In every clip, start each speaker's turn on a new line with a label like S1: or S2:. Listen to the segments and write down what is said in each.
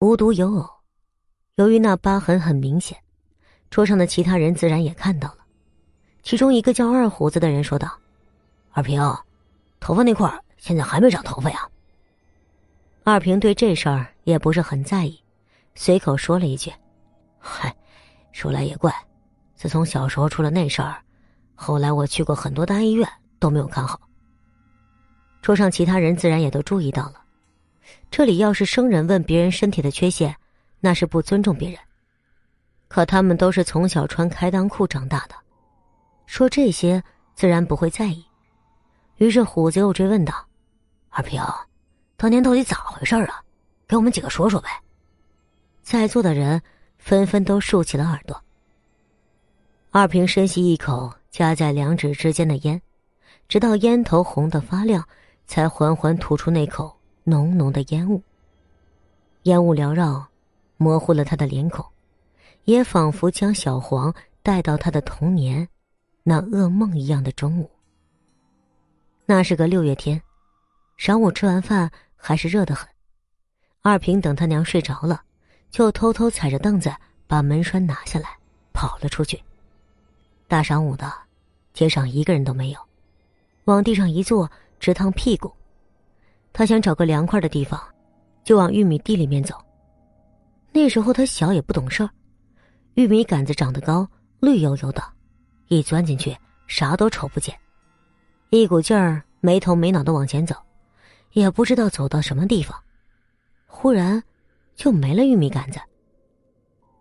S1: 无独有偶，由于那疤痕很明显，桌上的其他人自然也看到了。其中一个叫二胡子的人说道：“
S2: 二平，头发那块现在还没长头发呀？”
S1: 二平对这事儿也不是很在意，随口说了一句：“
S2: 嗨，说来也怪，自从小时候出了那事儿，后来我去过很多大医院都没有看好。”
S1: 桌上其他人自然也都注意到了，这里要是生人问别人身体的缺陷，那是不尊重别人。可他们都是从小穿开裆裤长大的，说这些自然不会在意。于是虎子又追问道：“
S2: 二平，当年到底咋回事啊？给我们几个说说呗。”
S1: 在座的人纷纷都竖起了耳朵。二平深吸一口夹在两指之间的烟，直到烟头红得发亮。才缓缓吐出那口浓浓的烟雾。烟雾缭绕，模糊了他的脸孔，也仿佛将小黄带到他的童年，那噩梦一样的中午。那是个六月天，晌午吃完饭还是热得很。二平等他娘睡着了，就偷偷踩着凳子把门栓拿下来，跑了出去。大晌午的，街上一个人都没有，往地上一坐。直烫屁股，他想找个凉快的地方，就往玉米地里面走。那时候他小也不懂事儿，玉米杆子长得高，绿油油的，一钻进去啥都瞅不见，一股劲儿没头没脑的往前走，也不知道走到什么地方，忽然就没了玉米杆子。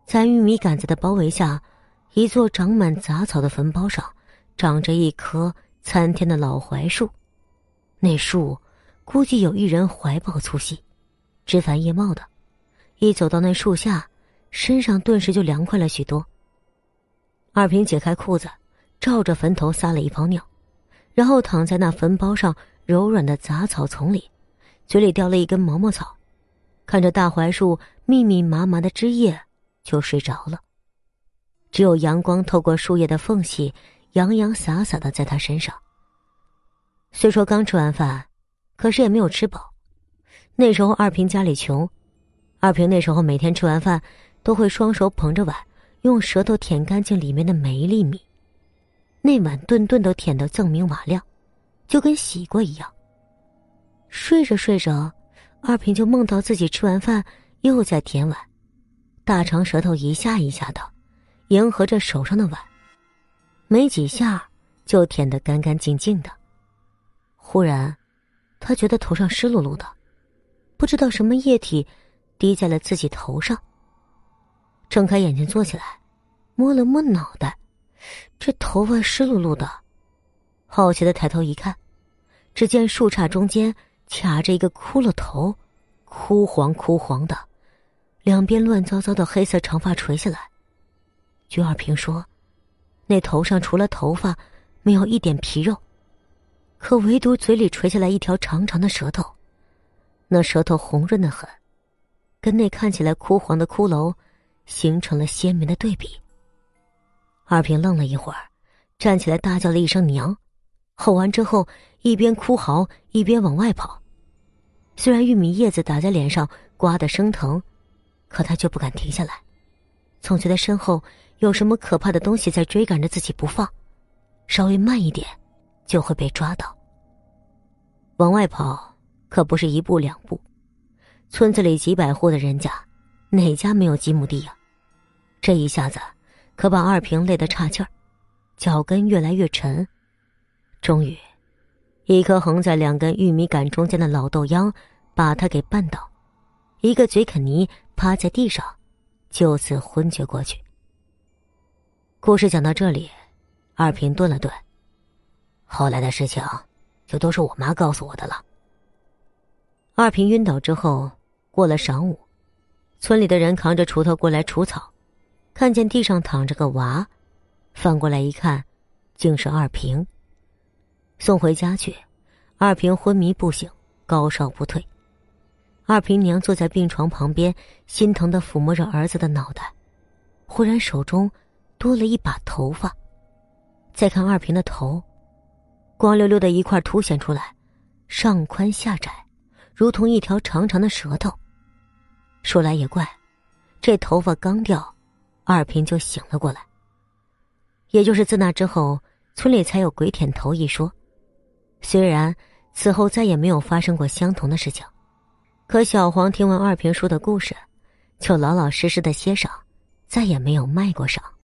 S1: 在玉米杆子的包围下，一座长满杂草的坟包上，长着一棵参天的老槐树。那树，估计有一人怀抱粗细，枝繁叶茂的。一走到那树下，身上顿时就凉快了许多。二平解开裤子，照着坟头撒了一泡尿，然后躺在那坟包上柔软的杂草丛里，嘴里叼了一根毛毛草，看着大槐树密密麻麻的枝叶，就睡着了。只有阳光透过树叶的缝隙，洋洋洒洒的在他身上。虽说刚吃完饭，可是也没有吃饱。那时候二平家里穷，二平那时候每天吃完饭都会双手捧着碗，用舌头舔干净里面的每一粒米。那碗顿顿都舔得锃明瓦亮，就跟洗过一样。睡着睡着，二平就梦到自己吃完饭又在舔碗，大长舌头一下一下的迎合着手上的碗，没几下就舔得干干净净的。忽然，他觉得头上湿漉漉的，不知道什么液体滴在了自己头上。睁开眼睛坐起来，摸了摸脑袋，这头发湿漉漉的。好奇的抬头一看，只见树杈中间卡着一个骷髅头，枯黄枯黄的，两边乱糟糟的黑色长发垂下来。鞠二平说，那头上除了头发，没有一点皮肉。可唯独嘴里垂下来一条长长的舌头，那舌头红润的很，跟那看起来枯黄的骷髅形成了鲜明的对比。二平愣了一会儿，站起来大叫了一声“娘”，吼完之后一边哭嚎一边往外跑。虽然玉米叶子打在脸上刮得生疼，可他却不敢停下来，总觉得身后有什么可怕的东西在追赶着自己不放，稍微慢一点。就会被抓到。往外跑可不是一步两步，村子里几百户的人家，哪家没有几亩地呀？这一下子可把二平累得岔气儿，脚跟越来越沉。终于，一颗横在两根玉米杆中间的老豆秧把他给绊倒，一个嘴啃泥趴在地上，就此昏厥过去。故事讲到这里，二平顿了顿。后来的事情，就都是我妈告诉我的了。二平晕倒之后，过了晌午，村里的人扛着锄头过来除草，看见地上躺着个娃，翻过来一看，竟是二平。送回家去，二平昏迷不醒，高烧不退。二平娘坐在病床旁边，心疼的抚摸着儿子的脑袋，忽然手中多了一把头发，再看二平的头。光溜溜的一块凸显出来，上宽下窄，如同一条长长的舌头。说来也怪，这头发刚掉，二平就醒了过来。也就是自那之后，村里才有鬼舔头一说。虽然此后再也没有发生过相同的事情，可小黄听完二平说的故事，就老老实实的歇上，再也没有卖过赏。